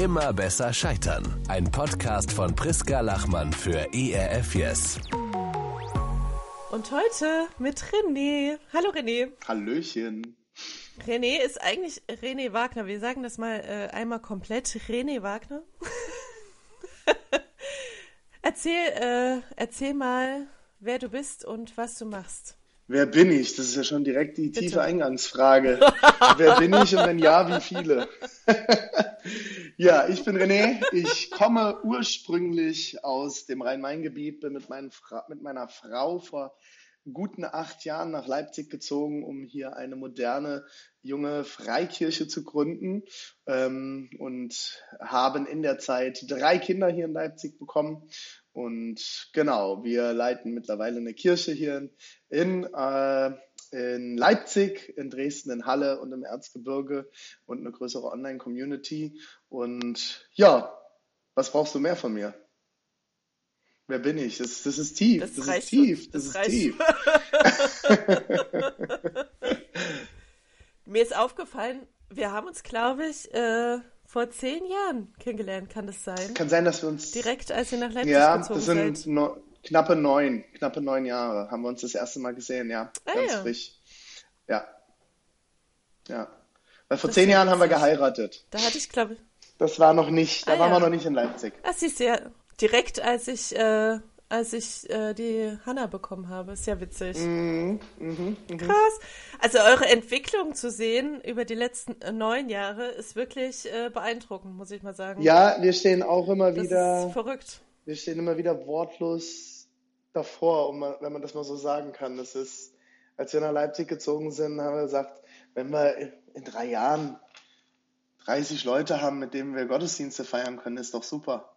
Immer besser scheitern. Ein Podcast von Priska Lachmann für ERF Yes. Und heute mit René. Hallo René. Hallöchen. René ist eigentlich René Wagner. Wir sagen das mal äh, einmal komplett. René Wagner. erzähl, äh, erzähl mal, wer du bist und was du machst. Wer bin ich? Das ist ja schon direkt die Bitte. tiefe Eingangsfrage. Wer bin ich und wenn ja, wie viele? ja, ich bin René. Ich komme ursprünglich aus dem Rhein-Main-Gebiet, bin mit, mit meiner Frau vor guten acht Jahren nach Leipzig gezogen, um hier eine moderne junge Freikirche zu gründen ähm, und haben in der Zeit drei Kinder hier in Leipzig bekommen. Und genau, wir leiten mittlerweile eine Kirche hier in, äh, in Leipzig, in Dresden, in Halle und im Erzgebirge und eine größere Online-Community. Und ja, was brauchst du mehr von mir? Wer bin ich? Das, das ist tief. Das, das ist tief. Das, das ist tief. Mir ist aufgefallen, wir haben uns, glaube ich, äh, vor zehn Jahren kennengelernt, kann das sein? Kann sein, dass wir uns. Direkt als wir nach Leipzig ja, gezogen sind. Ja, das sind no, knappe neun, knappe neun Jahre haben wir uns das erste Mal gesehen, ja. Ah, ganz ja. frisch. Ja. Ja. Weil vor das zehn Jahren haben wir geheiratet. Da hatte ich, glaube ich. Das war noch nicht, da ah, waren ja. wir noch nicht in Leipzig. Ah, siehst du ja, direkt als ich, äh, als ich äh, die Hanna bekommen habe. Ist ja witzig. Mhm, mh, mh. Krass. Also eure Entwicklung zu sehen über die letzten äh, neun Jahre ist wirklich äh, beeindruckend, muss ich mal sagen. Ja, wir stehen auch immer das wieder. Ist verrückt. Wir stehen immer wieder wortlos davor, um, wenn man das mal so sagen kann. Das ist, als wir nach Leipzig gezogen sind, haben wir gesagt, wenn wir in drei Jahren 30 Leute haben, mit denen wir Gottesdienste feiern können, ist doch super.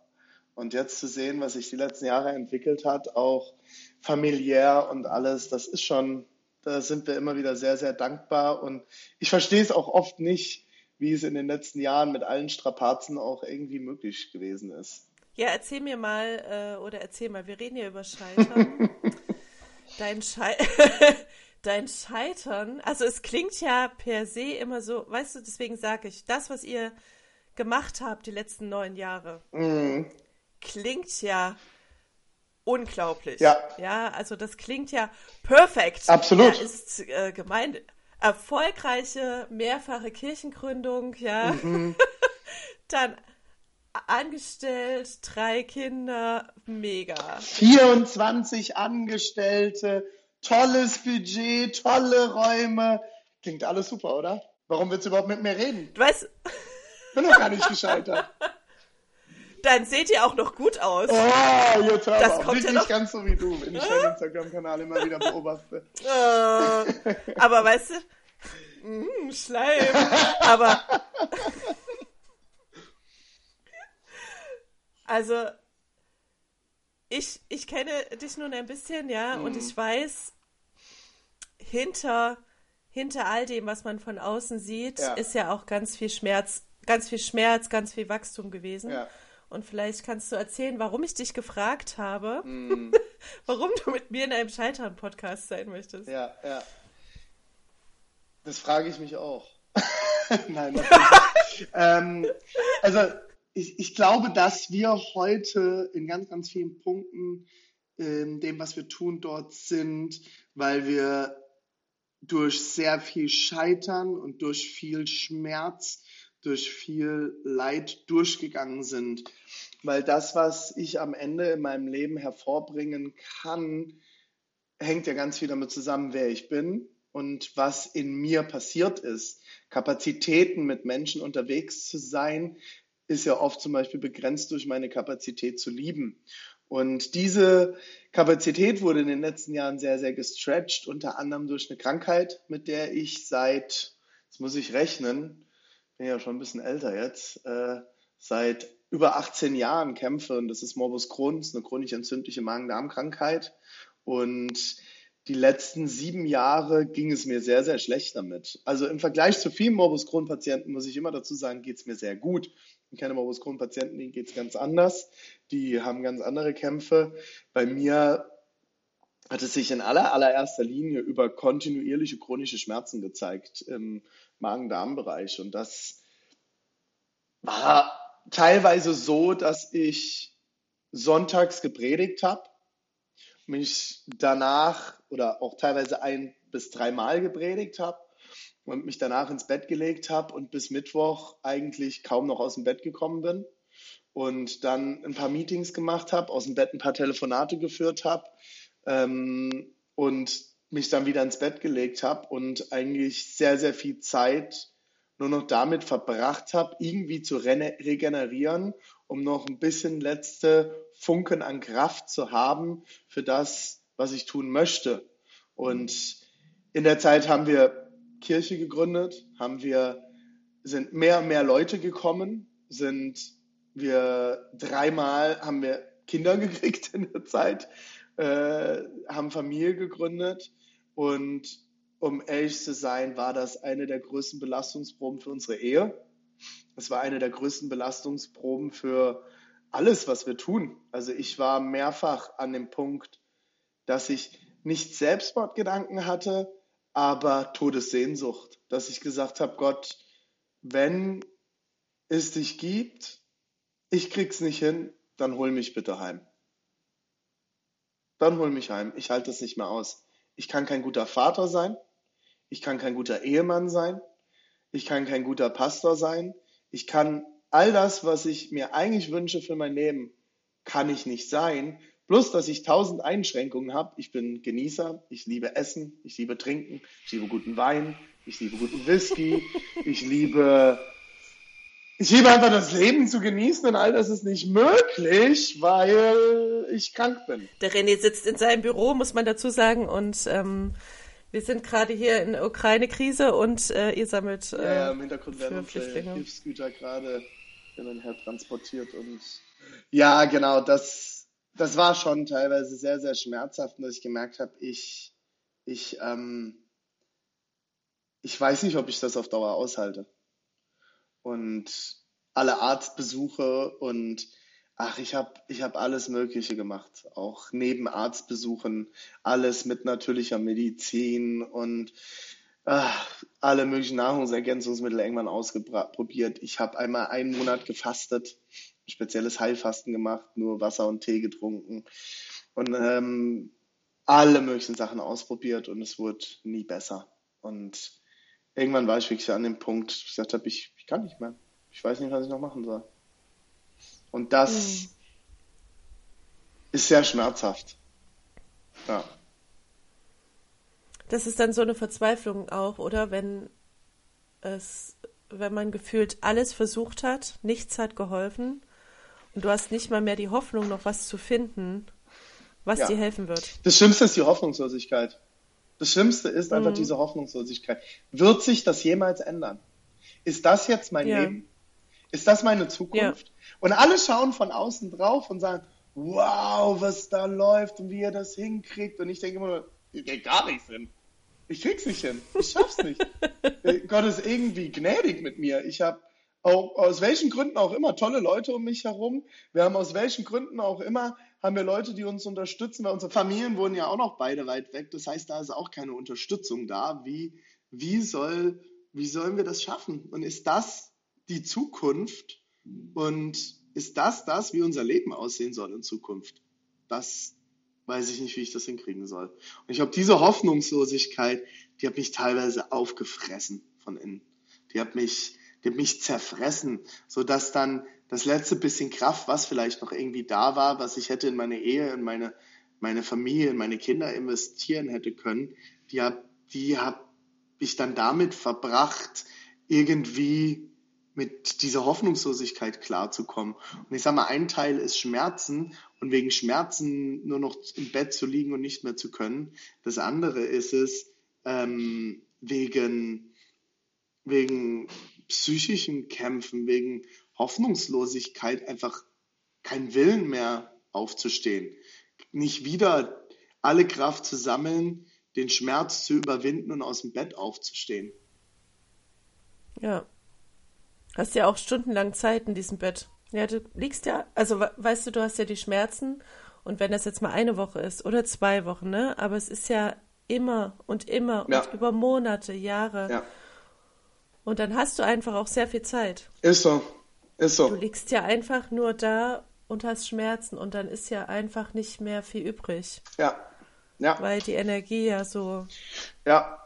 Und jetzt zu sehen, was sich die letzten Jahre entwickelt hat, auch familiär und alles, das ist schon, da sind wir immer wieder sehr, sehr dankbar. Und ich verstehe es auch oft nicht, wie es in den letzten Jahren mit allen Strapazen auch irgendwie möglich gewesen ist. Ja, erzähl mir mal, äh, oder erzähl mal, wir reden ja über Scheitern. Dein, Schei Dein Scheitern, also es klingt ja per se immer so, weißt du, deswegen sage ich, das, was ihr gemacht habt die letzten neun Jahre, mm klingt ja unglaublich. Ja. Ja, also das klingt ja perfekt. Absolut. Ja, ist äh, gemeint. Erfolgreiche mehrfache Kirchengründung, ja. Mhm. Dann angestellt, drei Kinder, mega. 24 Angestellte, tolles Budget, tolle Räume. Klingt alles super, oder? Warum willst du überhaupt mit mir reden? Du weißt. Bin doch gar nicht gescheitert. dann seht ihr auch noch gut aus. Oh, jetzt hör das kommt nicht, ja nicht ganz so wie du, wenn ich deinen Instagram-Kanal immer wieder beobachte. Äh, aber weißt du, mh, Schleim, aber also ich, ich kenne dich nun ein bisschen, ja, mhm. und ich weiß, hinter, hinter all dem, was man von außen sieht, ja. ist ja auch ganz viel Schmerz, ganz viel Schmerz, ganz viel Wachstum gewesen. Ja. Und vielleicht kannst du erzählen, warum ich dich gefragt habe, mm. warum du mit mir in einem Scheitern-Podcast sein möchtest. Ja, ja. Das frage ich mich auch. Nein, ähm, also ich, ich, glaube, dass wir heute in ganz, ganz vielen Punkten in dem, was wir tun, dort sind, weil wir durch sehr viel Scheitern und durch viel Schmerz durch viel Leid durchgegangen sind. Weil das, was ich am Ende in meinem Leben hervorbringen kann, hängt ja ganz viel damit zusammen, wer ich bin und was in mir passiert ist. Kapazitäten mit Menschen unterwegs zu sein, ist ja oft zum Beispiel begrenzt durch meine Kapazität zu lieben. Und diese Kapazität wurde in den letzten Jahren sehr, sehr gestretched, unter anderem durch eine Krankheit, mit der ich seit, jetzt muss ich rechnen, bin ja schon ein bisschen älter jetzt, äh, seit über 18 Jahren kämpfe und das ist Morbus Crohn, das ist eine chronisch entzündliche Magen-Darm-Krankheit und die letzten sieben Jahre ging es mir sehr, sehr schlecht damit. Also im Vergleich zu vielen Morbus Crohn-Patienten muss ich immer dazu sagen, geht es mir sehr gut. Ich kenne Morbus Crohn-Patienten, denen geht es ganz anders. Die haben ganz andere Kämpfe. Bei mir hat es sich in aller, allererster Linie über kontinuierliche chronische Schmerzen gezeigt im Magen-Darm-Bereich. Und das war teilweise so, dass ich sonntags gepredigt habe, mich danach oder auch teilweise ein bis dreimal gepredigt habe und mich danach ins Bett gelegt habe und bis Mittwoch eigentlich kaum noch aus dem Bett gekommen bin und dann ein paar Meetings gemacht habe, aus dem Bett ein paar Telefonate geführt habe ähm, und mich dann wieder ins Bett gelegt habe und eigentlich sehr, sehr viel Zeit nur noch damit verbracht habe, irgendwie zu regenerieren, um noch ein bisschen letzte Funken an Kraft zu haben für das, was ich tun möchte. Und in der Zeit haben wir Kirche gegründet, haben wir, sind mehr und mehr Leute gekommen, sind wir dreimal haben wir Kinder gekriegt in der Zeit, äh, haben Familie gegründet und um ehrlich zu sein, war das eine der größten Belastungsproben für unsere Ehe. Es war eine der größten Belastungsproben für alles, was wir tun. Also ich war mehrfach an dem Punkt, dass ich nicht Selbstmordgedanken hatte, aber Todessehnsucht. Dass ich gesagt habe, Gott, wenn es dich gibt, ich krieg's nicht hin, dann hol mich bitte heim. Dann hol mich heim. Ich halte das nicht mehr aus. Ich kann kein guter Vater sein. Ich kann kein guter Ehemann sein. Ich kann kein guter Pastor sein. Ich kann all das, was ich mir eigentlich wünsche für mein Leben, kann ich nicht sein. Bloß, dass ich tausend Einschränkungen habe. Ich bin Genießer. Ich liebe Essen. Ich liebe Trinken. Ich liebe guten Wein. Ich liebe guten Whisky. Ich liebe ich liebe einfach das Leben zu genießen und all das ist nicht möglich, weil ich krank bin. Der René sitzt in seinem Büro, muss man dazu sagen, und ähm, wir sind gerade hier in der Ukraine-Krise und äh, ihr sammelt. Äh, ja, im Hintergrund werden unsere Hilfsgüter gerade hin und her transportiert und ja, genau, das, das war schon teilweise sehr, sehr schmerzhaft, dass ich gemerkt habe, ich, ich, ähm, ich weiß nicht, ob ich das auf Dauer aushalte und alle Arztbesuche und ach, ich habe ich hab alles Mögliche gemacht, auch neben Arztbesuchen, alles mit natürlicher Medizin und ach, alle möglichen Nahrungsergänzungsmittel irgendwann ausprobiert. Ich habe einmal einen Monat gefastet, ein spezielles Heilfasten gemacht, nur Wasser und Tee getrunken und ähm, alle möglichen Sachen ausprobiert und es wurde nie besser. Und irgendwann war ich wirklich an dem Punkt, ich gesagt habe, ich, ich kann nicht mehr. Ich weiß nicht, was ich noch machen soll. Und das mhm. ist sehr schmerzhaft. Ja. Das ist dann so eine Verzweiflung auch, oder? Wenn es, wenn man gefühlt alles versucht hat, nichts hat geholfen und du hast nicht mal mehr die Hoffnung, noch was zu finden, was ja. dir helfen wird. Das Schlimmste ist die Hoffnungslosigkeit. Das Schlimmste ist mhm. einfach diese Hoffnungslosigkeit. Wird sich das jemals ändern? Ist das jetzt mein ja. Leben? Ist das meine Zukunft? Ja. Und alle schauen von außen drauf und sagen, wow, was da läuft und wie er das hinkriegt. Und ich denke immer ich krieg gar nichts hin. Ich krieg's nicht hin. Ich schaff's nicht. Äh, Gott ist irgendwie gnädig mit mir. Ich habe aus welchen Gründen auch immer tolle Leute um mich herum. Wir haben aus welchen Gründen auch immer haben wir Leute, die uns unterstützen, weil unsere Familien wohnen ja auch noch beide weit weg. Das heißt, da ist auch keine Unterstützung da. Wie, wie, soll, wie sollen wir das schaffen? Und ist das die Zukunft? Und ist das das, wie unser Leben aussehen soll in Zukunft? Das weiß ich nicht, wie ich das hinkriegen soll. Und ich glaube, diese Hoffnungslosigkeit, die hat mich teilweise aufgefressen von innen. Die hat mich, mich zerfressen, sodass dann das letzte bisschen Kraft, was vielleicht noch irgendwie da war, was ich hätte in meine Ehe, in meine, meine Familie, in meine Kinder investieren hätte können, die habe die hab ich dann damit verbracht, irgendwie mit dieser Hoffnungslosigkeit klarzukommen. Und ich sage mal, ein Teil ist Schmerzen und wegen Schmerzen nur noch im Bett zu liegen und nicht mehr zu können. Das andere ist es, ähm, wegen, wegen psychischen Kämpfen, wegen Hoffnungslosigkeit einfach keinen Willen mehr aufzustehen. Nicht wieder alle Kraft zu sammeln, den Schmerz zu überwinden und aus dem Bett aufzustehen. Ja. Hast ja auch stundenlang Zeit in diesem Bett. Ja, du liegst ja, also weißt du, du hast ja die Schmerzen und wenn das jetzt mal eine Woche ist oder zwei Wochen, ne? Aber es ist ja immer und immer ja. und über Monate, Jahre. Ja. Und dann hast du einfach auch sehr viel Zeit. Ist so. Ist so. Du liegst ja einfach nur da und hast Schmerzen und dann ist ja einfach nicht mehr viel übrig. Ja. Ja. Weil die Energie ja so. Ja.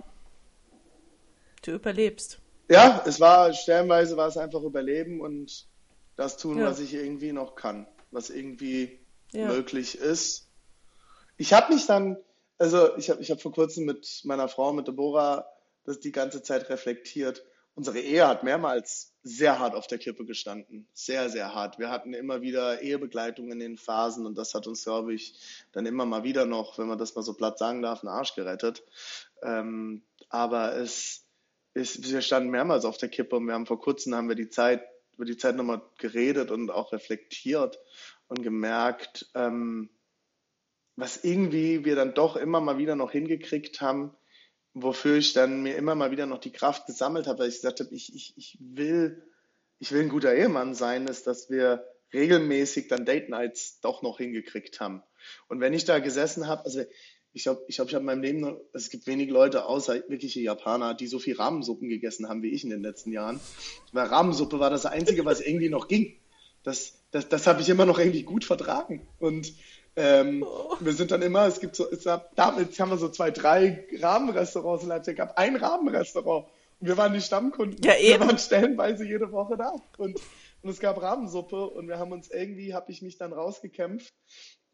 Du überlebst. Ja, es war, stellenweise war es einfach Überleben und das tun, Ja. was ich irgendwie noch kann, was irgendwie Ja. möglich ist. Ich habe mich dann, also ich habe ich hab vor kurzem mit meiner Frau, mit Deborah, das die ganze Zeit reflektiert. Unsere Ehe hat mehrmals sehr hart auf der Kippe gestanden. Sehr, sehr hart. Wir hatten immer wieder Ehebegleitung in den Phasen und das hat uns, glaube ich, dann immer mal wieder noch, wenn man das mal so platt sagen darf, einen Arsch gerettet. Ähm, aber es ist, wir standen mehrmals auf der Kippe und wir haben vor kurzem haben wir die Zeit, über die Zeit nochmal geredet und auch reflektiert und gemerkt, ähm, was irgendwie wir dann doch immer mal wieder noch hingekriegt haben, wofür ich dann mir immer mal wieder noch die Kraft gesammelt habe, weil ich gesagt habe, ich, ich, ich will, ich will ein guter Ehemann sein, ist, dass wir regelmäßig dann Date Nights doch noch hingekriegt haben. Und wenn ich da gesessen habe, also ich glaube, ich, glaub, ich habe in meinem Leben, noch, es gibt wenige Leute außer wirkliche Japaner, die so viel Rahmensuppen gegessen haben wie ich in den letzten Jahren. Weil Rahmensuppe war das Einzige, was irgendwie noch ging. Das, das, das habe ich immer noch irgendwie gut vertragen. Und ähm, wir sind dann immer, es gibt so, es gab, damals haben wir so zwei, drei Rahmenrestaurants in Leipzig, es gab ein Rahmenrestaurant. Und wir waren die Stammkunden. Ja, eben. Wir waren stellenweise jede Woche da. Und, und es gab Rahmensuppe und wir haben uns irgendwie, habe ich mich dann rausgekämpft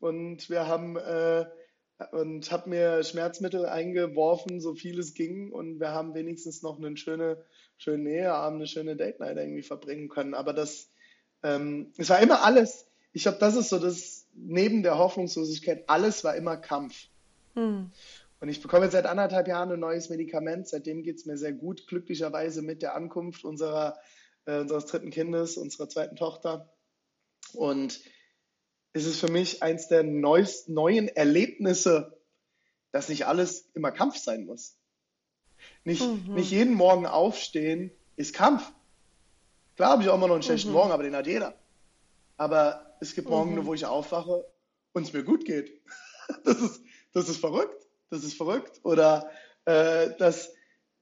und wir haben äh, und habe mir Schmerzmittel eingeworfen, so viel es ging und wir haben wenigstens noch einen schöne, schönen Eheabend, eine schöne Date Night irgendwie verbringen können. Aber das, ähm, es war immer alles. Ich glaube, das ist so das neben der Hoffnungslosigkeit, alles war immer Kampf. Hm. Und ich bekomme jetzt seit anderthalb Jahren ein neues Medikament. Seitdem geht es mir sehr gut, glücklicherweise mit der Ankunft unserer, äh, unseres dritten Kindes, unserer zweiten Tochter. Und es ist für mich eins der neuest, neuen Erlebnisse, dass nicht alles immer Kampf sein muss. Nicht, Mhm. nicht jeden Morgen aufstehen ist Kampf. Klar habe ich auch immer noch einen schlechten Mhm. Morgen, aber den hat jeder. Aber es gibt Morgen, Mhm. wo ich aufwache und es mir gut geht. Das ist, das ist verrückt. Das ist verrückt. Oder äh, dass,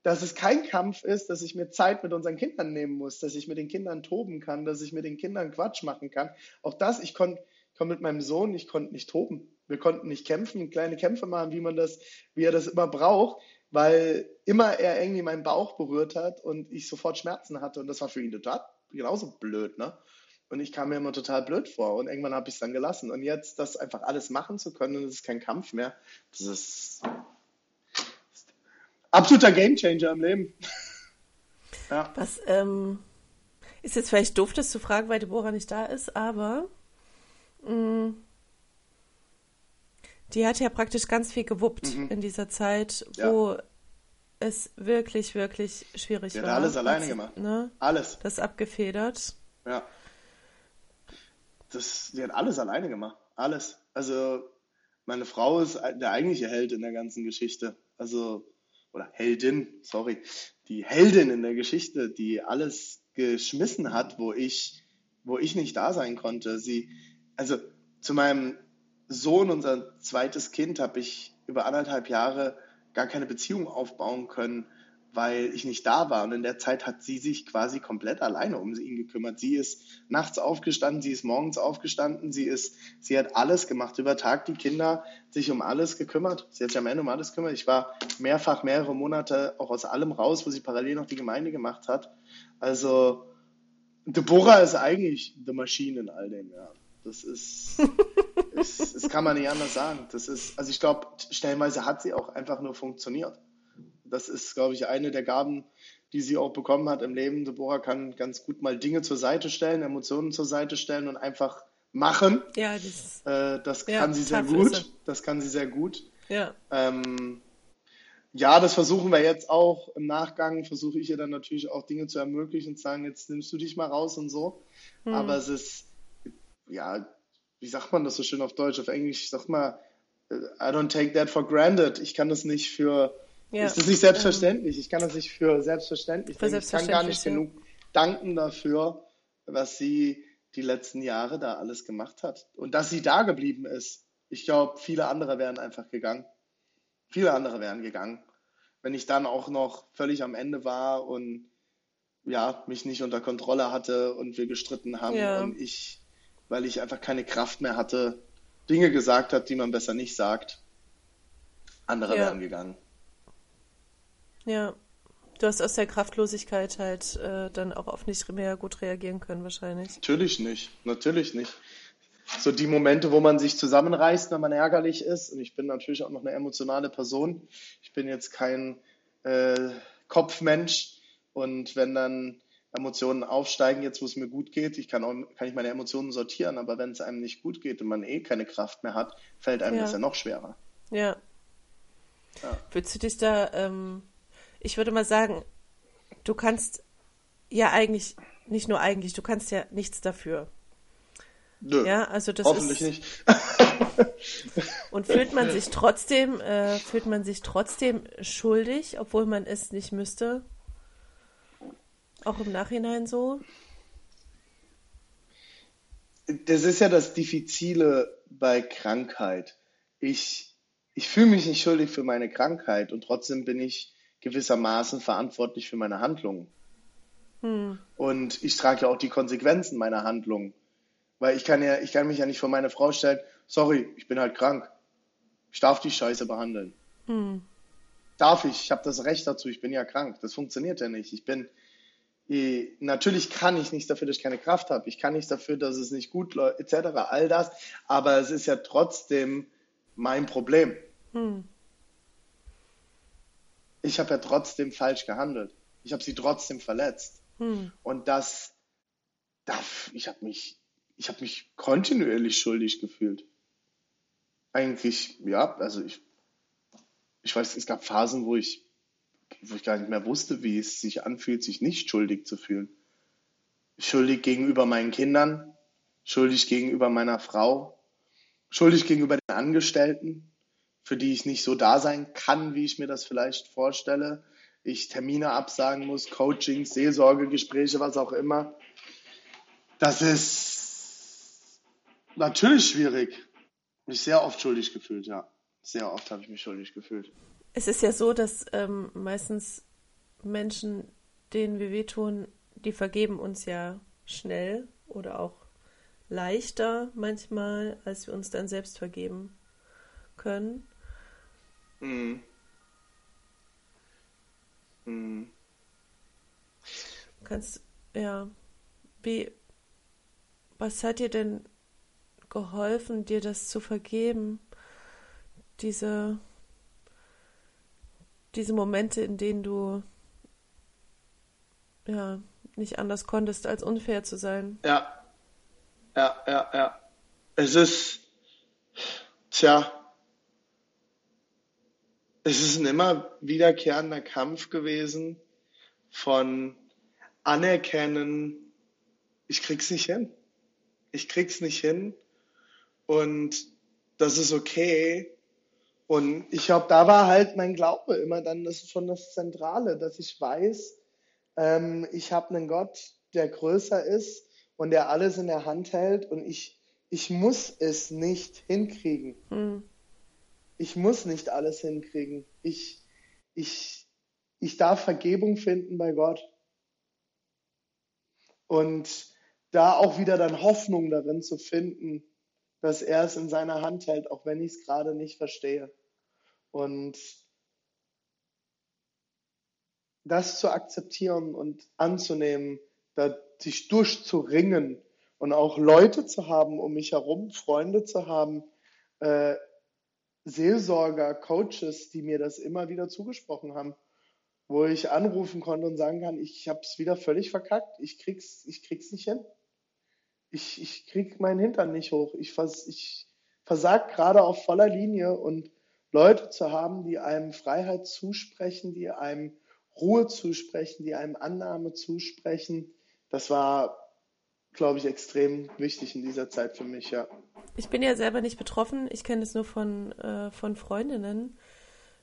dass es kein Kampf ist, dass ich mir Zeit mit unseren Kindern nehmen muss, dass ich mit den Kindern toben kann, dass ich mit den Kindern Quatsch machen kann. Auch das, ich konnte kon mit meinem Sohn, ich konnte nicht toben. Wir konnten nicht kämpfen, kleine Kämpfe machen, wie man das, wie er das immer braucht, weil immer er irgendwie meinen Bauch berührt hat und ich sofort Schmerzen hatte. Und das war für ihn total genauso blöd, ne? Und ich kam mir immer total blöd vor. Und irgendwann habe ich es dann gelassen. Und jetzt das einfach alles machen zu können, und es ist kein Kampf mehr, das ist absoluter Gamechanger im Leben. ja. Was ähm, ist jetzt vielleicht doof, das zu fragen, weil Deborah nicht da ist, aber mh, die hat ja praktisch ganz viel gewuppt Mhm. in dieser Zeit, Ja. wo es wirklich, wirklich schwierig Die hat war. alles alleine gemacht. Ne, Alles. das abgefedert. Ja. Das, die hat alles alleine gemacht. Alles. Also, meine Frau ist der eigentliche Held in der ganzen Geschichte. Also, oder Heldin, sorry. Die Heldin in der Geschichte, die alles geschmissen hat, wo ich, wo ich nicht da sein konnte. Sie, also, zu meinem Sohn, unser zweites Kind, habe ich über anderthalb Jahre gar keine Beziehung aufbauen können, weil ich nicht da war. Und in der Zeit hat sie sich quasi komplett alleine um ihn gekümmert. Sie ist nachts aufgestanden, sie ist morgens aufgestanden, sie ist, sie hat alles gemacht über Tag, die Kinder sich um alles gekümmert. Sie hat sich am Ende um alles gekümmert. Ich war mehrfach mehrere Monate auch aus allem raus, wo sie parallel noch die Gemeinde gemacht hat. Also Deborah ist eigentlich the Machine in all dem, ja. Das ist, ist das kann man nicht anders sagen. Das ist, also ich glaube, stellenweise hat sie auch einfach nur funktioniert. Das ist, glaube ich, eine der Gaben, die sie auch bekommen hat im Leben. Deborah kann ganz gut mal Dinge zur Seite stellen, Emotionen zur Seite stellen und einfach machen. Ja, das, Äh, das Ja, kann sie sehr gut. Das kann sie sehr gut. ja. Ähm, ja, das versuchen wir jetzt auch. Im Nachgang versuche ich ihr dann natürlich auch Dinge zu ermöglichen und zu sagen, jetzt nimmst du dich mal raus und so. Hm. Aber es ist, ja, wie sagt man das so schön auf Deutsch? Auf Englisch sagt man, äh, I don't take that for granted. Ich kann das nicht für, Ja. ist das nicht selbstverständlich? Ich kann das nicht für selbstverständlich Für nehmen. Ich kann gar nicht selbstverständlich, genug danken dafür, was sie die letzten Jahre da alles gemacht hat. Und dass sie da geblieben ist. Ich glaube, viele andere wären einfach gegangen. Viele andere wären gegangen. Wenn ich dann auch noch völlig am Ende war und ja, mich nicht unter Kontrolle hatte und wir gestritten haben ja. und ich, weil ich einfach keine Kraft mehr hatte, Dinge gesagt hat, die man besser nicht sagt. Andere ja. wären gegangen. Ja. Du hast aus der Kraftlosigkeit halt äh, dann auch oft nicht mehr gut reagieren können, wahrscheinlich. Natürlich nicht, natürlich nicht. So die Momente, wo man sich zusammenreißt, wenn man ärgerlich ist. Und ich bin natürlich auch noch eine emotionale Person. Ich bin jetzt kein äh, Kopfmensch. Und wenn dann Emotionen aufsteigen, jetzt wo es mir gut geht, ich kann, auch, kann ich meine Emotionen sortieren, aber wenn es einem nicht gut geht und man eh keine Kraft mehr hat, fällt einem ja. das ja noch schwerer. Ja. ja. Würdest du dich da, ähm, ich würde mal sagen, du kannst ja eigentlich, nicht nur eigentlich, du kannst ja nichts dafür. Nö, ja, also das hoffentlich ist, nicht. und fühlt man sich trotzdem, äh, fühlt man sich trotzdem schuldig, obwohl man es nicht müsste? Auch im Nachhinein so? Das ist ja das Diffizile bei Krankheit. Ich, ich fühle mich nicht schuldig für meine Krankheit und trotzdem bin ich gewissermaßen verantwortlich für meine Handlungen. Hm. Und ich trage ja auch die Konsequenzen meiner Handlungen. Weil ich kann ja, ich kann mich ja nicht vor meine Frau stellen, sorry, ich bin halt krank. Ich darf die Scheiße behandeln. Hm. Darf ich, ich habe das Recht dazu, ich bin ja krank. Das funktioniert ja nicht. Ich bin, natürlich kann ich nichts dafür, dass ich keine Kraft habe. Ich kann nichts dafür, dass es nicht gut läuft, etc. All das. Aber es ist ja trotzdem mein Problem. Hm. Ich habe ja trotzdem falsch gehandelt. Ich habe sie trotzdem verletzt. Hm. Und das, das ich habe mich, ich habe mich kontinuierlich schuldig gefühlt. Eigentlich, ja, also ich, ich weiß, es gab Phasen, wo ich wo ich gar nicht mehr wusste, wie es sich anfühlt, sich nicht schuldig zu fühlen. Schuldig gegenüber meinen Kindern, schuldig gegenüber meiner Frau, schuldig gegenüber den Angestellten, für die ich nicht so da sein kann, wie ich mir das vielleicht vorstelle. Ich Termine absagen muss, Coachings, Seelsorgegespräche, was auch immer. Das ist natürlich schwierig. Mich sehr oft schuldig gefühlt, ja. Sehr oft habe ich mich schuldig gefühlt. Es ist ja so, dass ähm, meistens Menschen, denen wir wehtun, die vergeben uns ja schnell oder auch leichter manchmal, als wir uns dann selbst vergeben können. Mhm. Mhm. Kannst, ja, wie, was hat dir denn geholfen, dir das zu vergeben? Diese diese Momente, in denen du ja nicht anders konntest, als unfair zu sein. Ja, ja, ja, ja. Es ist, tja, es ist ein immer wiederkehrender Kampf gewesen von Anerkennen, ich krieg's nicht hin. Ich krieg's nicht hin. Und das ist okay. Und ich glaube, da war halt mein Glaube immer dann, das ist schon das Zentrale, dass ich weiß, ähm, ich habe einen Gott, der größer ist und der alles in der Hand hält und ich, ich muss es nicht hinkriegen. Hm. Ich muss nicht alles hinkriegen. Ich, ich, ich darf Vergebung finden bei Gott. Und da auch wieder dann Hoffnung darin zu finden, dass er es in seiner Hand hält, auch wenn ich es gerade nicht verstehe. Und das zu akzeptieren und anzunehmen, da sich durchzuringen und auch Leute zu haben um mich herum, Freunde zu haben, äh, Seelsorger, Coaches, die mir das immer wieder zugesprochen haben, wo ich anrufen konnte und sagen kann, ich habe es wieder völlig verkackt, ich krieg's, ich krieg's nicht hin. Ich, ich krieg meinen Hintern nicht hoch. Ich, vers, ich versag gerade auf voller Linie und Leute zu haben, die einem Freiheit zusprechen, die einem Ruhe zusprechen, die einem Annahme zusprechen, das war, glaube ich, extrem wichtig in dieser Zeit für mich, ja. Ich bin ja selber nicht betroffen, ich kenne es nur von, äh, von Freundinnen.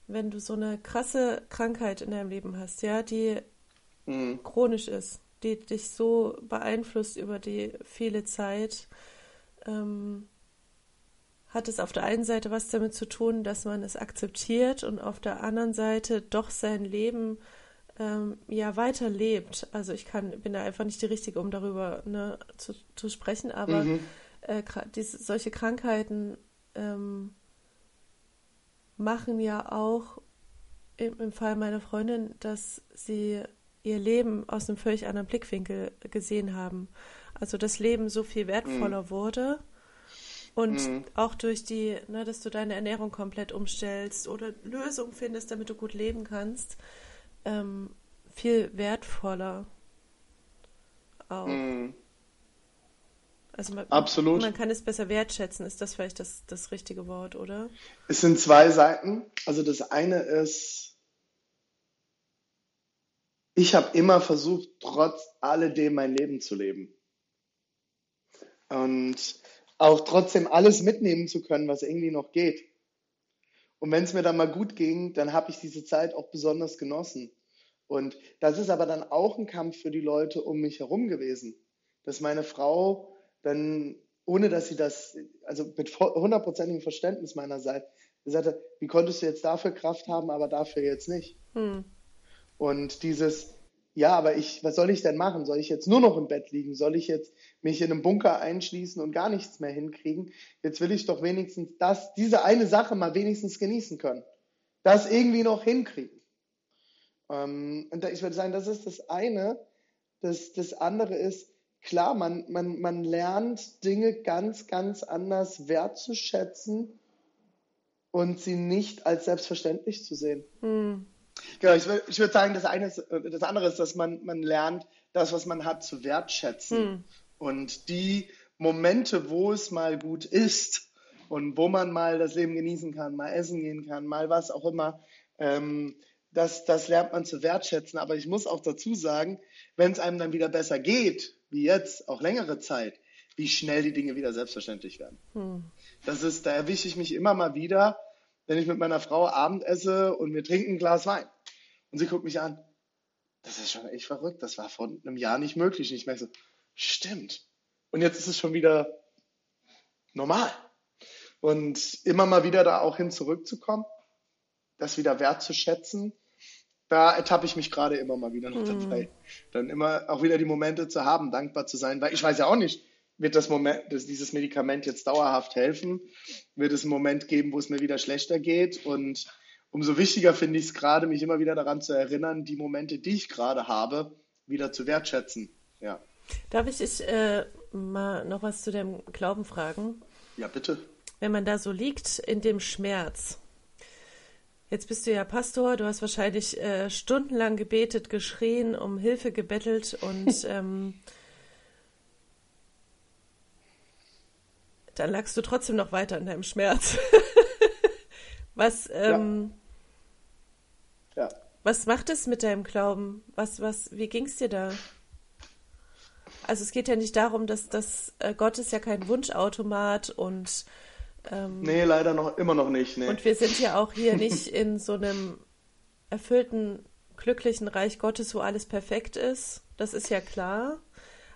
Wenn du so eine krasse Krankheit in deinem Leben hast, ja, die mhm. chronisch ist, die dich so beeinflusst über die viele Zeit, ähm, hat es auf der einen Seite was damit zu tun, dass man es akzeptiert und auf der anderen Seite doch sein Leben ähm, ja weiterlebt. Also ich kann, bin da einfach nicht die Richtige, um darüber ne, zu, zu sprechen, aber mhm. äh, diese, solche Krankheiten ähm, machen ja auch im, im Fall meiner Freundin, dass sie ihr Leben aus einem völlig anderen Blickwinkel gesehen haben. Also das Leben so viel wertvoller mhm. wurde und mhm. auch durch die, ne, dass du deine Ernährung komplett umstellst oder Lösungen findest, damit du gut leben kannst, ähm, viel wertvoller. Auch. Mhm. Also man, Absolut. man kann es besser wertschätzen, ist das vielleicht das, das richtige Wort, oder? Es sind zwei Seiten. Also das eine ist, ich habe immer versucht, trotz alledem mein Leben zu leben. Und auch trotzdem alles mitnehmen zu können, was irgendwie noch geht. Und wenn es mir dann mal gut ging, dann habe ich diese Zeit auch besonders genossen. Und das ist aber dann auch ein Kampf für die Leute um mich herum gewesen, dass meine Frau dann, ohne dass sie das, also mit hundertprozentigem Verständnis meinerseits, gesagt hat, wie konntest du jetzt dafür Kraft haben, aber dafür jetzt nicht? Hm. Und dieses, ja, aber ich, was soll ich denn machen? Soll ich jetzt nur noch im Bett liegen? Soll ich jetzt mich in einem Bunker einschließen und gar nichts mehr hinkriegen? Jetzt will ich doch wenigstens das, diese eine Sache mal wenigstens genießen können. Das irgendwie noch hinkriegen. Ähm, und da, ich würde sagen, das ist das eine. Das, das andere ist, klar, man, man, man lernt Dinge ganz, ganz anders wertzuschätzen und sie nicht als selbstverständlich zu sehen. Hm. Genau, ich, ich würde sagen, das, eine ist, äh, das andere ist, dass man, man lernt, das, was man hat, zu wertschätzen. Hm. Und die Momente, wo es mal gut ist und wo man mal das Leben genießen kann, mal essen gehen kann, mal was auch immer, ähm, das, das lernt man zu wertschätzen. Aber ich muss auch dazu sagen, wenn es einem dann wieder besser geht, wie jetzt, auch längere Zeit, wie schnell die Dinge wieder selbstverständlich werden. Hm. Das ist, da erwische ich mich immer mal wieder, wenn ich mit meiner Frau Abend esse und wir trinken ein Glas Wein. Und sie guckt mich an. Das ist schon echt verrückt. Das war vor einem Jahr nicht möglich. Und ich merke so, stimmt. Und jetzt ist es schon wieder normal. Und immer mal wieder da auch hin zurückzukommen, das wieder wertzuschätzen, da ertappe ich mich gerade immer mal wieder noch mhm. dabei. Dann immer auch wieder die Momente zu haben, dankbar zu sein, weil ich weiß ja auch nicht, wird das Moment, dass dieses Medikament jetzt dauerhaft helfen? Wird es einen Moment geben, wo es mir wieder schlechter geht? Und umso wichtiger finde ich es gerade, mich immer wieder daran zu erinnern, die Momente, die ich gerade habe, wieder zu wertschätzen. Ja. Darf ich dich äh, mal noch was zu dem Glauben fragen? Ja, bitte. Wenn man da so liegt in dem Schmerz, Jetzt bist du ja Pastor, du hast wahrscheinlich äh, stundenlang gebetet, geschrien, um Hilfe gebettelt und ähm, dann lagst du trotzdem noch weiter in deinem Schmerz. was, ähm, ja. ja. was macht es mit deinem Glauben? Was, was, wie ging es dir da? Also es geht ja nicht darum, dass, dass äh, Gott ist ja kein Wunschautomat und ähm, nee, leider noch immer noch nicht. Nee. Und wir sind ja auch hier nicht in so einem erfüllten, glücklichen Reich Gottes, wo alles perfekt ist. Das ist ja klar.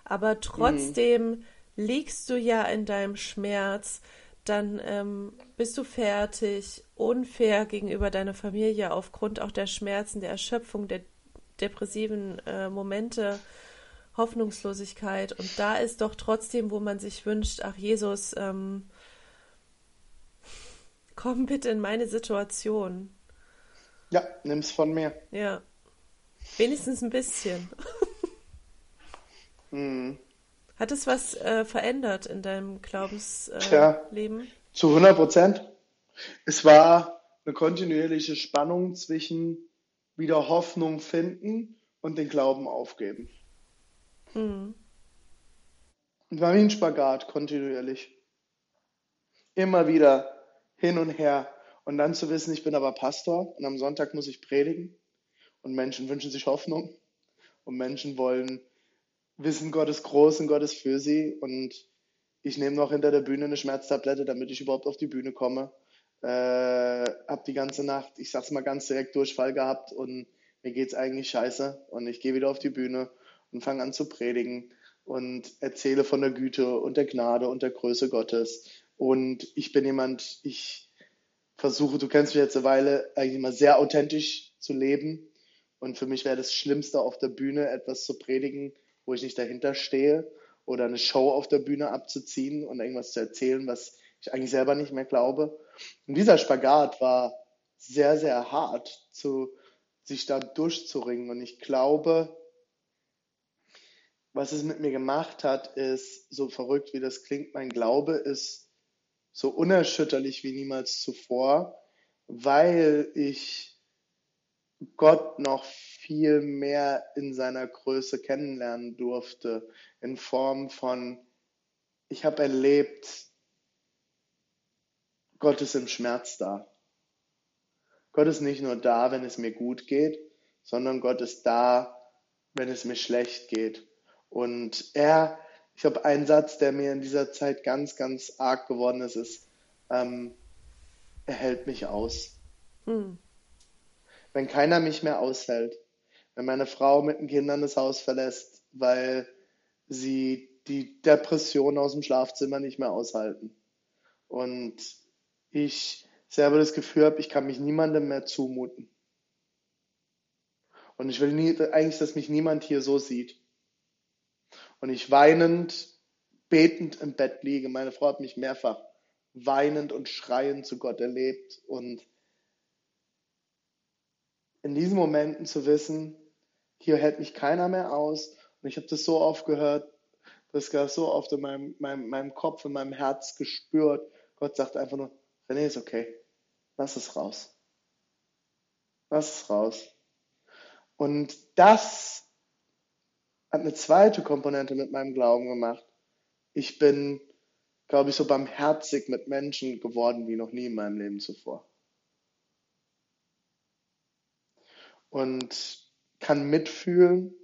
Aber trotzdem mhm liegst du ja in deinem Schmerz, dann ähm, bist du fertig, unfair gegenüber deiner Familie aufgrund auch der Schmerzen, der Erschöpfung, der depressiven äh, Momente, Hoffnungslosigkeit. Und da ist doch trotzdem, wo man sich wünscht, ach Jesus, ähm, komm bitte in meine Situation. Ja, nimm's von mir. Ja. Wenigstens ein bisschen. mhm. Hat es was äh, verändert in deinem Glaubensleben? Äh, zu 100 Prozent. Es war eine kontinuierliche Spannung zwischen wieder Hoffnung finden und den Glauben aufgeben. Mhm. Und war wie ein Spagat kontinuierlich. Immer wieder hin und her. Und dann zu wissen, ich bin aber Pastor und am Sonntag muss ich predigen. Und Menschen wünschen sich Hoffnung. Und Menschen wollen wissen, Gott ist groß und Gott ist für sie. Und ich nehme noch hinter der Bühne eine Schmerztablette, damit ich überhaupt auf die Bühne komme. Äh, hab die ganze Nacht, ich sag's mal ganz direkt, Durchfall gehabt und mir geht's eigentlich scheiße. Und ich gehe wieder auf die Bühne und fange an zu predigen und erzähle von der Güte und der Gnade und der Größe Gottes. Und ich bin jemand, ich versuche, du kennst mich jetzt eine Weile, eigentlich immer sehr authentisch zu leben Und für mich wäre das Schlimmste auf der Bühne, etwas zu predigen, wo ich nicht dahinter stehe oder eine Show auf der Bühne abzuziehen und irgendwas zu erzählen, was ich eigentlich selber nicht mehr glaube. Und dieser Spagat war sehr, sehr hart, zu, sich da durchzuringen. Und ich glaube, was es mit mir gemacht hat, ist, so verrückt wie das klingt, mein Glaube ist so unerschütterlich wie niemals zuvor, weil ich Gott noch viel mehr in seiner Größe kennenlernen durfte, in Form von, ich habe erlebt, Gott ist im Schmerz da. Gott ist nicht nur da, wenn es mir gut geht, sondern Gott ist da, wenn es mir schlecht geht. Und er, ich habe einen Satz, der mir in dieser Zeit ganz, ganz arg geworden ist, ist, ähm, er hält mich aus. Hm. Wenn keiner mich mehr aushält, wenn meine Frau mit den Kindern das Haus verlässt, weil sie die Depression aus dem Schlafzimmer nicht mehr aushalten und ich selber das Gefühl habe, ich kann mich niemandem mehr zumuten. Und ich will nie, eigentlich, dass mich niemand hier so sieht. Und ich weinend, betend im Bett liege. Meine Frau hat mich mehrfach weinend und schreiend zu Gott erlebt. Und in diesen Momenten zu wissen, hier hält mich keiner mehr aus. Und ich habe das so oft gehört, das das so oft in meinem, meinem, meinem Kopf, in meinem Herz gespürt. Gott sagt einfach nur, René ist okay. Lass es raus. Lass es raus. Und das hat eine zweite Komponente mit meinem Glauben gemacht. Ich bin, glaube ich, so barmherzig mit Menschen geworden wie noch nie in meinem Leben zuvor. Und kann mitfühlen,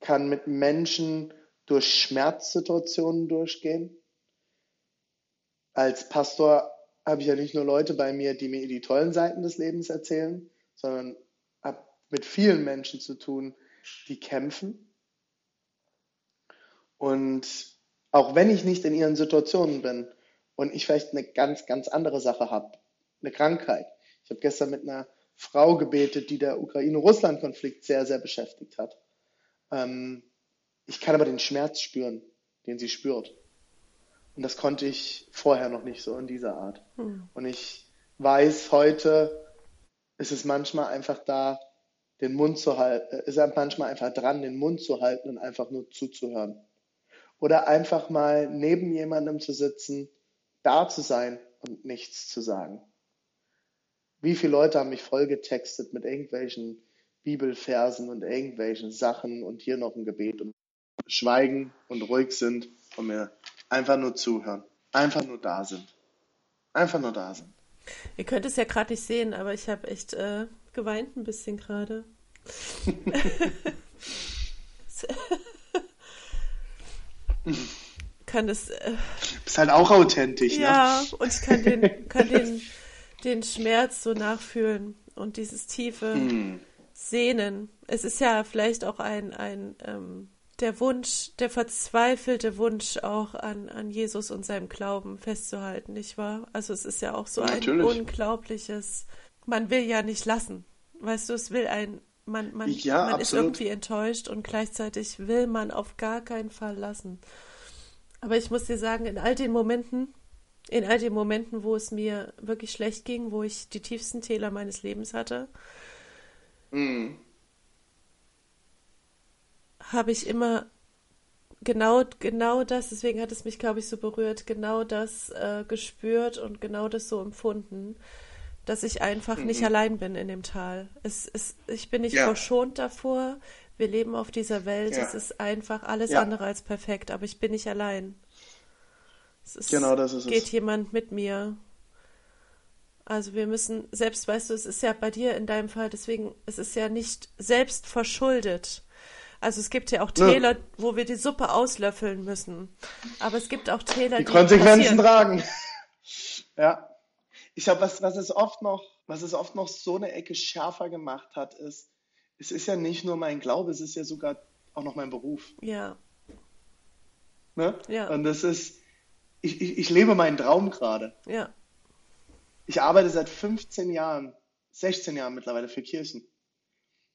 kann mit Menschen durch Schmerzsituationen durchgehen. Als Pastor habe ich ja nicht nur Leute bei mir, die mir die tollen Seiten des Lebens erzählen, sondern habe mit vielen Menschen zu tun, die kämpfen. Und auch wenn ich nicht in ihren Situationen bin und ich vielleicht eine ganz, ganz andere Sache habe, eine Krankheit. Ich habe gestern mit einer Frau gebetet, die der Ukraine-Russland-Konflikt sehr, sehr beschäftigt hat. Ähm, ich kann aber den Schmerz spüren, den sie spürt. Und das konnte ich vorher noch nicht so in dieser Art. Hm. Und ich weiß heute, ist es manchmal einfach da, den Mund zu halten, äh, ist er manchmal einfach dran, den Mund zu halten und einfach nur zuzuhören. Oder einfach mal neben jemandem zu sitzen, da zu sein und nichts zu sagen. Wie viele Leute haben mich vollgetextet mit irgendwelchen Bibelversen und irgendwelchen Sachen und hier noch ein Gebet und schweigen und ruhig sind und mir einfach nur zuhören, einfach nur da sind. Einfach nur da sind. Ihr könnt es ja gerade nicht sehen, aber ich habe echt äh, geweint ein bisschen gerade. kann das. Äh, Bist halt auch authentisch, ja, ne? Ja, und ich kann den, kann den, den Schmerz so nachfühlen und dieses tiefe mm. Sehnen. Es ist ja vielleicht auch ein, ein ähm, der Wunsch, der verzweifelte Wunsch auch an, an Jesus und seinem Glauben festzuhalten, nicht wahr? Also es ist ja auch so Natürlich. ein unglaubliches, man will ja nicht lassen. Weißt du, es will ein, man, man, ja, man ist irgendwie enttäuscht und gleichzeitig will man auf gar keinen Fall lassen. Aber ich muss dir sagen, in all den Momenten, in all den Momenten, wo es mir wirklich schlecht ging, wo ich die tiefsten Täler meines Lebens hatte, mhm habe ich immer genau, genau das, deswegen hat es mich, glaube ich, so berührt, genau das äh, gespürt und genau das so empfunden, dass ich einfach mhm. nicht allein bin in dem Tal. Es, es, ich bin nicht ja. verschont davor. Wir leben auf dieser Welt. Ja. Es ist einfach alles ja. andere als perfekt, aber ich bin nicht allein. Es ist, genau das ist geht es. jemand mit mir. Also wir müssen, selbst weißt du, es ist ja bei dir in deinem Fall, deswegen, es ist ja nicht selbst verschuldet also es gibt ja auch Täler, ja. wo wir die Suppe auslöffeln müssen. Aber es gibt auch Täler, die, die Konsequenzen tragen. ja. Ich glaube, was, was es oft noch, was es oft noch so eine Ecke schärfer gemacht hat, ist, es ist ja nicht nur mein Glaube, es ist ja sogar auch noch mein Beruf. Ja. Ne? Ja. Und das ist, ich, ich, ich lebe meinen Traum gerade. Ja. Ich arbeite seit 15 Jahren, 16 Jahren mittlerweile für Kirchen.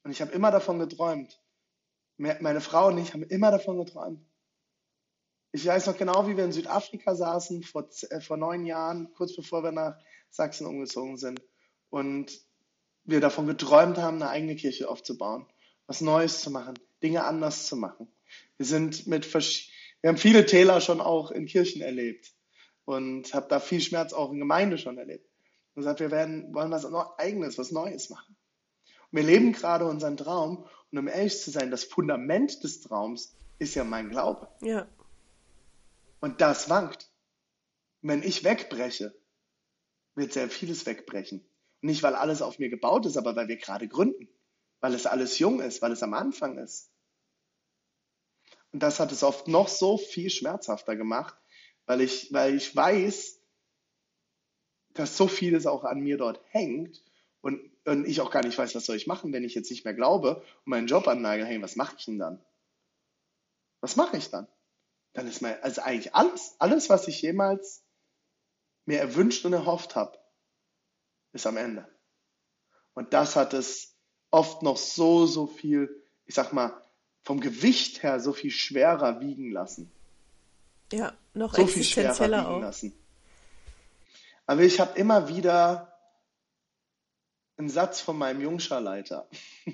Und ich habe immer davon geträumt. Meine Frau und ich haben immer davon geträumt. Ich weiß noch genau, wie wir in Südafrika saßen vor, äh, vor neun Jahren, kurz bevor wir nach Sachsen umgezogen sind. Und wir davon geträumt haben, eine eigene Kirche aufzubauen, was Neues zu machen, Dinge anders zu machen. Wir sind mit wir haben viele Täler schon auch in Kirchen erlebt und habe da viel Schmerz auch in Gemeinde schon erlebt. Und gesagt, wir werden, wollen was Eigenes, was Neues machen. Und wir leben gerade unseren Traum und um ehrlich zu sein, das Fundament des Traums ist ja mein Glaube. Ja. Und das wankt. Und wenn ich wegbreche, wird sehr vieles wegbrechen. nicht, weil alles auf mir gebaut ist, aber weil wir gerade gründen. Weil es alles jung ist, weil es am Anfang ist. Das hat es oft noch so viel schmerzhafter gemacht, weil ich, weil ich weiß, dass so vieles auch an mir dort hängt und, und ich auch gar nicht weiß, was soll ich machen, wenn ich jetzt nicht mehr glaube und meinen Job anneige, hey, was mache ich denn dann? Was mache ich dann? Dann ist mein, also eigentlich alles, alles, was ich jemals mir erwünscht und erhofft habe, ist am Ende. Und das hat es oft noch so, so viel, ich sag mal, vom Gewicht her so viel schwerer wiegen lassen. Ja, noch so viel schwerer wiegen auch. lassen. Aber ich habe immer wieder einen Satz von meinem Jungscharleiter.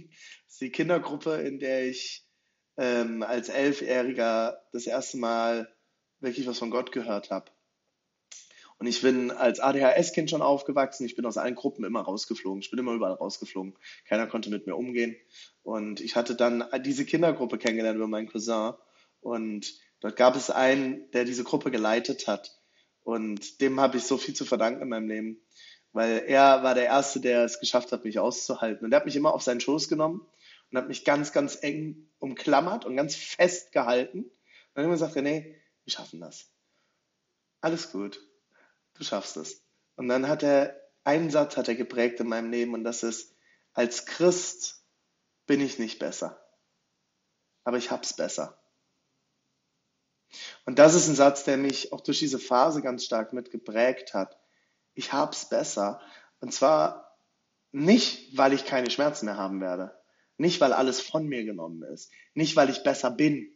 Das ist die Kindergruppe, in der ich ähm, als Elfjähriger das erste Mal wirklich was von Gott gehört habe. Und ich bin als ADHS-Kind schon aufgewachsen. Ich bin aus allen Gruppen immer rausgeflogen. Ich bin immer überall rausgeflogen. Keiner konnte mit mir umgehen. Und ich hatte dann diese Kindergruppe kennengelernt über meinen Cousin. Und dort gab es einen, der diese Gruppe geleitet hat. Und dem habe ich so viel zu verdanken in meinem Leben, weil er war der Erste, der es geschafft hat, mich auszuhalten. Und er hat mich immer auf seinen Schoß genommen und hat mich ganz, ganz eng umklammert und ganz fest gehalten. Und dann hat er gesagt, René, wir schaffen das. Alles gut. Du schaffst es. Und dann hat er, einen Satz hat er geprägt in meinem Leben und das ist, als Christ bin ich nicht besser. Aber ich hab's besser. Und das ist ein Satz, der mich auch durch diese Phase ganz stark mit geprägt hat. Ich hab's besser. Und zwar nicht, weil ich keine Schmerzen mehr haben werde. Nicht, weil alles von mir genommen ist. Nicht, weil ich besser bin.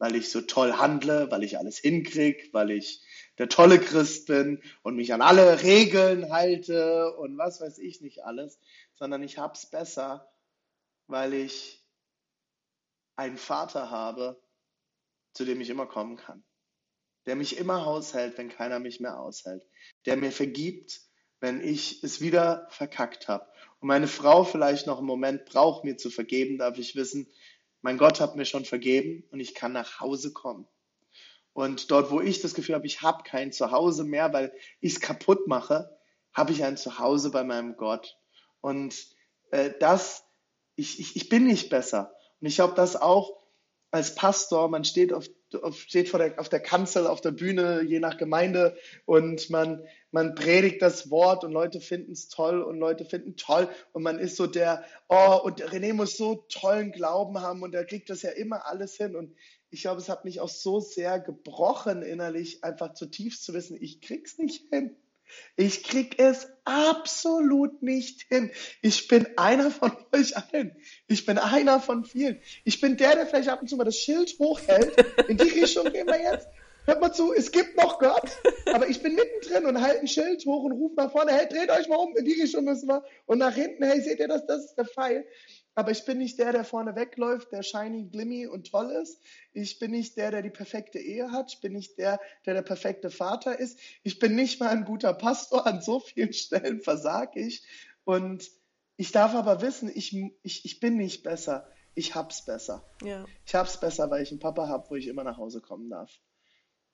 Weil ich so toll handle, weil ich alles hinkrieg, weil ich der tolle Christ bin und mich an alle Regeln halte und was weiß ich nicht alles, sondern ich hab's besser, weil ich einen Vater habe, zu dem ich immer kommen kann. Der mich immer aushält, wenn keiner mich mehr aushält. Der mir vergibt, wenn ich es wieder verkackt habe. Und meine Frau vielleicht noch einen Moment braucht, mir zu vergeben, darf ich wissen, mein Gott hat mir schon vergeben und ich kann nach Hause kommen. Und dort, wo ich das Gefühl habe, ich habe kein Zuhause mehr, weil ich es kaputt mache, habe ich ein Zuhause bei meinem Gott. Und äh, das, ich, ich, ich bin nicht besser. Und ich glaube, das auch als Pastor, man steht auf, auf, steht vor der, auf der Kanzel, auf der Bühne, je nach Gemeinde, und man, man predigt das Wort und Leute finden es toll und Leute finden toll und man ist so der, oh, und René muss so tollen Glauben haben und er kriegt das ja immer alles hin. Und ich glaube, es hat mich auch so sehr gebrochen innerlich, einfach zutiefst zu wissen, ich krieg's nicht hin. Ich krieg es absolut nicht hin. Ich bin einer von euch allen. Ich bin einer von vielen. Ich bin der, der vielleicht ab und zu mal das Schild hochhält. In die Richtung gehen wir jetzt. Hört mal zu, es gibt noch Gott, aber ich bin mittendrin und halte ein Schild hoch und rufe nach vorne, hey, dreht euch mal um, in die Richtung müssen wir. Und nach hinten, hey, seht ihr das, das ist der Pfeil aber ich bin nicht der, der vorne wegläuft, der shiny, glimmy und toll ist. Ich bin nicht der, der die perfekte Ehe hat. Ich bin nicht der, der der perfekte Vater ist. Ich bin nicht mal ein guter Pastor. An so vielen Stellen versage ich. Und ich darf aber wissen, ich, ich, ich bin nicht besser. Ich hab's besser. Ja. Ich hab's besser, weil ich einen Papa habe, wo ich immer nach Hause kommen darf.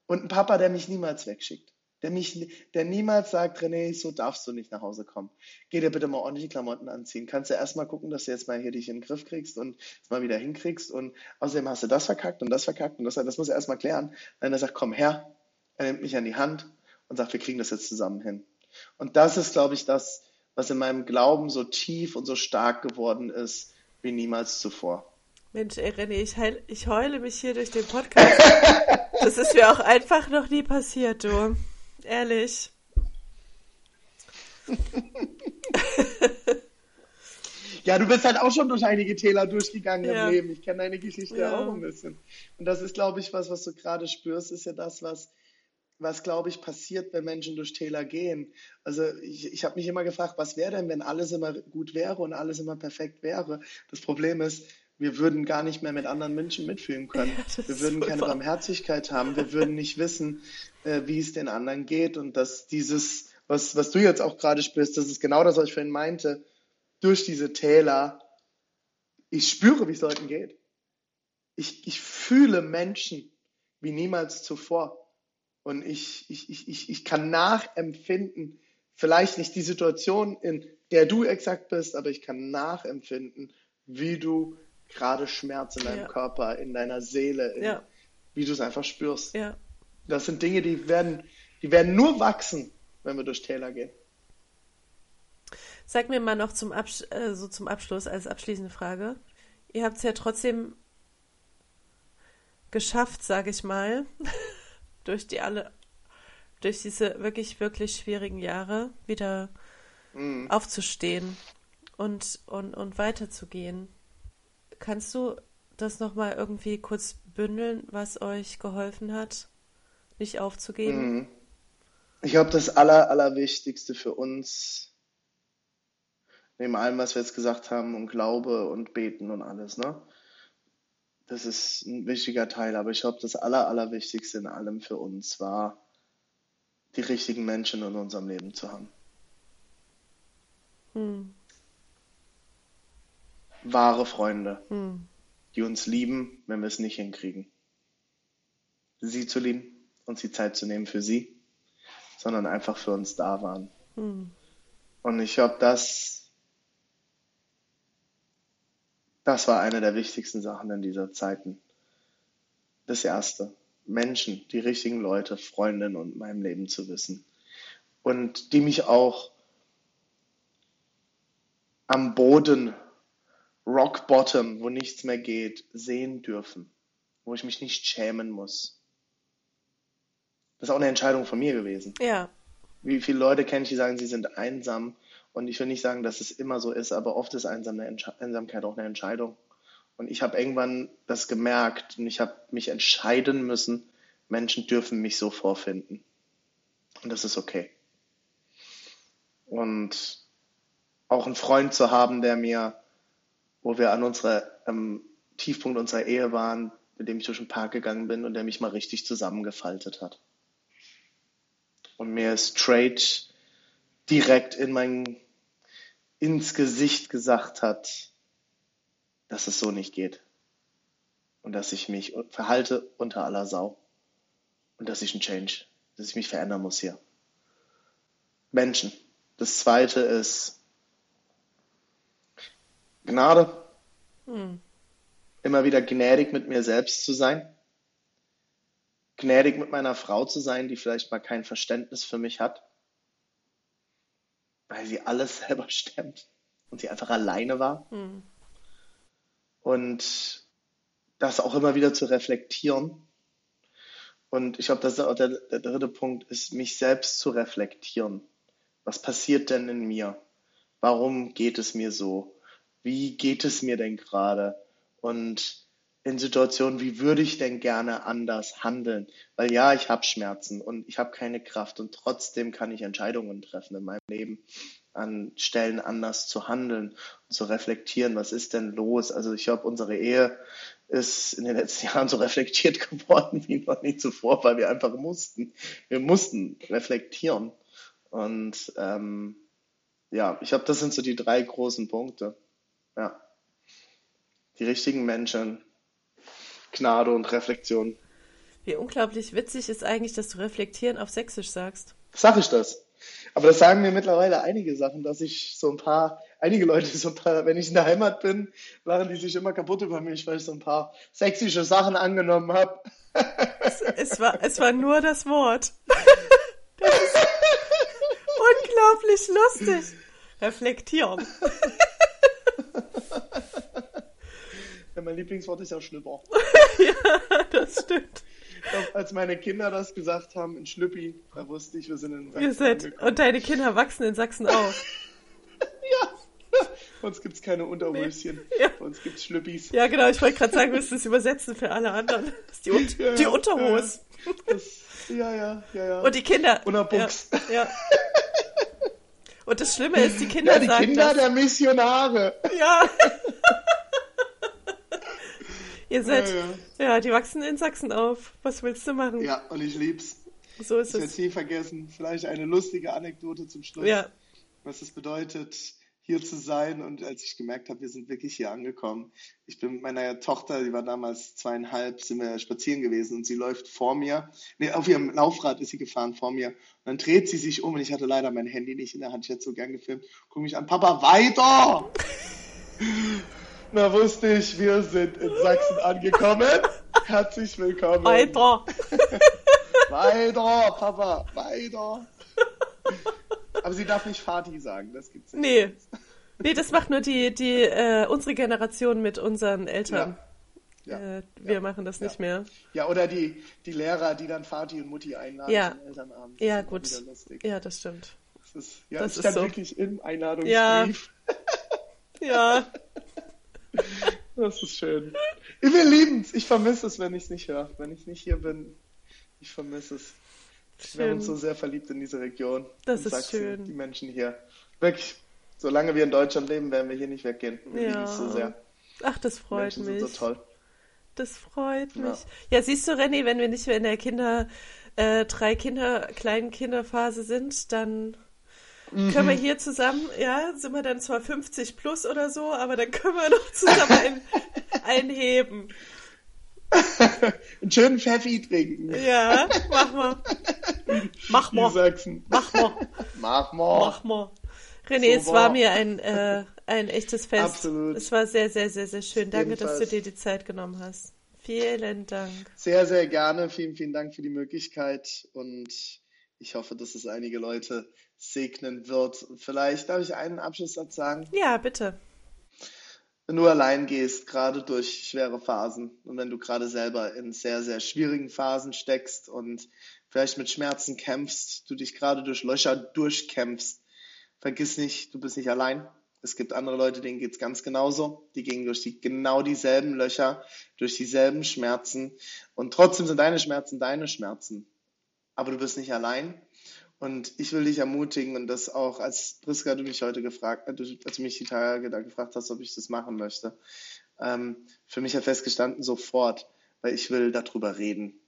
Und einen Papa, der mich niemals wegschickt der, mich, der niemals sagt, René, so darfst du nicht nach Hause kommen. Geh dir bitte mal ordentlich Klamotten anziehen. Kannst du erstmal gucken, dass du jetzt mal hier dich in den Griff kriegst und es mal wieder hinkriegst. Und außerdem hast du das verkackt und das verkackt und das, das muss er erstmal klären. Dann er sagt, komm her. Er nimmt mich an die Hand und sagt, wir kriegen das jetzt zusammen hin. Und das ist, glaube ich, das, was in meinem Glauben so tief und so stark geworden ist wie niemals zuvor. Mensch, ey René, ich, heil, ich heule mich hier durch den Podcast. das ist mir auch einfach noch nie passiert, du ehrlich. Ja, du bist halt auch schon durch einige Täler durchgegangen ja. im Leben. Ich kenne deine Geschichte ja. auch ein bisschen. Und das ist, glaube ich, was, was du gerade spürst, ist ja das, was, was glaube ich, passiert, wenn Menschen durch Täler gehen. Also ich, ich habe mich immer gefragt, was wäre denn, wenn alles immer gut wäre und alles immer perfekt wäre? Das Problem ist, wir würden gar nicht mehr mit anderen Menschen mitfühlen können. Ja, wir würden keine Barmherzigkeit haben. Wir würden nicht wissen, äh, wie es den anderen geht. Und dass dieses, was, was du jetzt auch gerade spürst, das ist genau das, was ich vorhin meinte, durch diese Täler, ich spüre, wie es Leuten geht. Ich, ich fühle Menschen wie niemals zuvor. Und ich, ich, ich, ich kann nachempfinden, vielleicht nicht die Situation, in der du exakt bist, aber ich kann nachempfinden, wie du gerade Schmerz in deinem ja. Körper, in deiner Seele, in, ja. wie du es einfach spürst. Ja. Das sind Dinge, die werden, die werden nur wachsen, wenn wir durch Täler gehen. Sag mir mal noch zum, Abs äh, so zum Abschluss als abschließende Frage. Ihr habt es ja trotzdem geschafft, sage ich mal, durch die alle, durch diese wirklich, wirklich schwierigen Jahre wieder mhm. aufzustehen und, und, und weiterzugehen. Kannst du das nochmal irgendwie kurz bündeln, was euch geholfen hat, nicht aufzugeben? Mhm. Ich glaube, das Aller, Allerwichtigste für uns, neben allem, was wir jetzt gesagt haben, und Glaube und Beten und alles, ne? Das ist ein wichtiger Teil, aber ich glaube, das Aller, Allerwichtigste in allem für uns war, die richtigen Menschen in unserem Leben zu haben. Hm wahre Freunde, hm. die uns lieben, wenn wir es nicht hinkriegen. Sie zu lieben, uns die Zeit zu nehmen für sie, sondern einfach für uns da waren. Hm. Und ich glaube, das, das war eine der wichtigsten Sachen in dieser Zeiten. Das erste. Menschen, die richtigen Leute, Freundinnen und meinem Leben zu wissen. Und die mich auch am Boden Rock Bottom, wo nichts mehr geht, sehen dürfen, wo ich mich nicht schämen muss. Das ist auch eine Entscheidung von mir gewesen. Ja. Wie viele Leute kenne ich, die sagen, sie sind einsam. Und ich will nicht sagen, dass es immer so ist, aber oft ist Einsamkeit auch eine Entscheidung. Und ich habe irgendwann das gemerkt und ich habe mich entscheiden müssen, Menschen dürfen mich so vorfinden. Und das ist okay. Und auch einen Freund zu haben, der mir wo wir an unserer ähm, Tiefpunkt unserer Ehe waren, mit dem ich durch den Park gegangen bin und der mich mal richtig zusammengefaltet hat. Und mir straight direkt in mein, ins Gesicht gesagt hat, dass es so nicht geht. Und dass ich mich verhalte unter aller Sau. Und dass ich ein Change, dass ich mich verändern muss hier. Menschen. Das zweite ist, Gnade. Hm. Immer wieder gnädig mit mir selbst zu sein. Gnädig mit meiner Frau zu sein, die vielleicht mal kein Verständnis für mich hat. Weil sie alles selber stemmt und sie einfach alleine war. Hm. Und das auch immer wieder zu reflektieren. Und ich glaube, das ist auch der, der dritte Punkt, ist mich selbst zu reflektieren. Was passiert denn in mir? Warum geht es mir so? Wie geht es mir denn gerade? Und in Situationen, wie würde ich denn gerne anders handeln? Weil ja, ich habe Schmerzen und ich habe keine Kraft und trotzdem kann ich Entscheidungen treffen in meinem Leben, an Stellen anders zu handeln und zu reflektieren, was ist denn los? Also ich glaube, unsere Ehe ist in den letzten Jahren so reflektiert geworden wie noch nie zuvor, weil wir einfach mussten. Wir mussten reflektieren. Und ähm, ja, ich glaube, das sind so die drei großen Punkte. Ja. Die richtigen Menschen, Gnade und Reflexion. Wie unglaublich witzig ist eigentlich, dass du reflektieren auf Sächsisch sagst. Sag ich das? Aber das sagen mir mittlerweile einige Sachen, dass ich so ein paar, einige Leute so ein paar, wenn ich in der Heimat bin, lachen die sich immer kaputt über mich, weil ich so ein paar sächsische Sachen angenommen habe. Es, es, war, es war nur das Wort. Das ist unglaublich lustig. Reflektieren. Ja, mein Lieblingswort ist ja Schlüpper. ja, das stimmt. Glaub, als meine Kinder das gesagt haben in Schlüppi, da wusste ich, wir sind in Sachsen. Ihr seid, und deine Kinder wachsen in Sachsen auf. ja. Bei uns gibt es keine Unterhöschen. Nee. Ja. Bei uns gibt es Schlüppis. Ja, genau. Ich wollte gerade sagen, wir müssen das übersetzen für alle anderen. Das ist die, Un ja, die Unterhose. Ja, ja, ja, ja. Und die Kinder. Unterbuchs. Ja, ja. Und das Schlimme ist, die Kinder ja, die sagen Kinder das. der Missionare. Ja. Ihr seid, ja, ja. ja, die wachsen in Sachsen auf. Was willst du machen? Ja, und ich lieb's. So ist ich es. Ich nie vergessen. Vielleicht eine lustige Anekdote zum Schluss. Ja. Was es bedeutet, hier zu sein. Und als ich gemerkt habe, wir sind wirklich hier angekommen. Ich bin mit meiner Tochter, die war damals zweieinhalb, sind wir spazieren gewesen und sie läuft vor mir. Nee, auf ihrem Laufrad ist sie gefahren vor mir. Und dann dreht sie sich um und ich hatte leider mein Handy nicht in der Hand. Ich hätte so gern gefilmt. Guck mich an, Papa, weiter! Na, wusste ich, wir sind in Sachsen angekommen. Herzlich willkommen. Weiter. weiter, Papa, weiter. Aber sie darf nicht Fati sagen, das gibt's nicht. Nee. Nee, das macht nur die, die, äh, unsere Generation mit unseren Eltern. Ja. Ja. Äh, wir ja. machen das nicht mehr. Ja, oder die, die Lehrer, die dann Vati und Mutti einladen ja. zum Elternabend. Das ja, gut. Ja, das stimmt. Das ist, ja, das ist so. wirklich im Einladungsbrief. Ja. ja. Das ist schön. Wir lieben es. Ich vermisse es, wenn ich es nicht höre. Wenn ich nicht hier bin, ich vermisse es. Schön. Wir haben uns so sehr verliebt in diese Region. Das ist Sachsen, schön. Die Menschen hier. Wirklich, solange wir in Deutschland leben, werden wir hier nicht weggehen. Wir ja. lieben es so sehr. Ach, das freut die Menschen mich. Sind so toll. Das freut mich. Ja, ja siehst du, René, wenn wir nicht mehr in der Kinder, äh, drei Kinder, kleinen Kinderphase sind, dann Mhm. Können wir hier zusammen, ja, sind wir dann zwar 50 plus oder so, aber dann können wir noch zusammen ein, einheben. Einen schönen Pfeffi trinken. Ja, mach mal. Mach mal. Sachsen. Mach mal. Mach mal. Mach mal. René, so es war mir ein, äh, ein echtes Fest. Absolut. Es war sehr, sehr, sehr, sehr schön. Danke, Jedenfalls. dass du dir die Zeit genommen hast. Vielen Dank. Sehr, sehr gerne. Vielen, vielen Dank für die Möglichkeit und ich hoffe, dass es einige Leute segnen wird. Vielleicht darf ich einen Abschlusssatz sagen? Ja, bitte. Wenn du allein gehst, gerade durch schwere Phasen und wenn du gerade selber in sehr, sehr schwierigen Phasen steckst und vielleicht mit Schmerzen kämpfst, du dich gerade durch Löcher durchkämpfst, vergiss nicht, du bist nicht allein. Es gibt andere Leute, denen geht es ganz genauso. Die gehen durch die, genau dieselben Löcher, durch dieselben Schmerzen. Und trotzdem sind deine Schmerzen deine Schmerzen. Aber du bist nicht allein. Und ich will dich ermutigen und das auch, als Priska, du mich heute gefragt, äh, als du mich die Tage da gefragt hast, ob ich das machen möchte, ähm, für mich hat festgestanden, sofort, weil ich will darüber reden.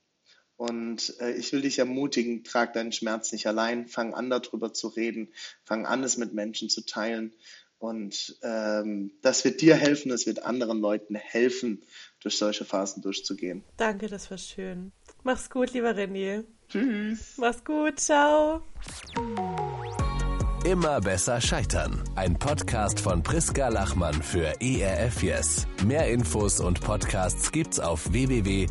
Und äh, ich will dich ermutigen, trag deinen Schmerz nicht allein, fang an darüber zu reden, fang an es mit Menschen zu teilen. Und ähm, das wird dir helfen, es wird anderen Leuten helfen, durch solche Phasen durchzugehen. Danke, das war schön. Mach's gut, lieber René. Tschüss. Mach's gut. Ciao. Immer besser scheitern. Ein Podcast von Priska Lachmann für ERF Yes. Mehr Infos und Podcasts gibt's auf www.erfyes.de.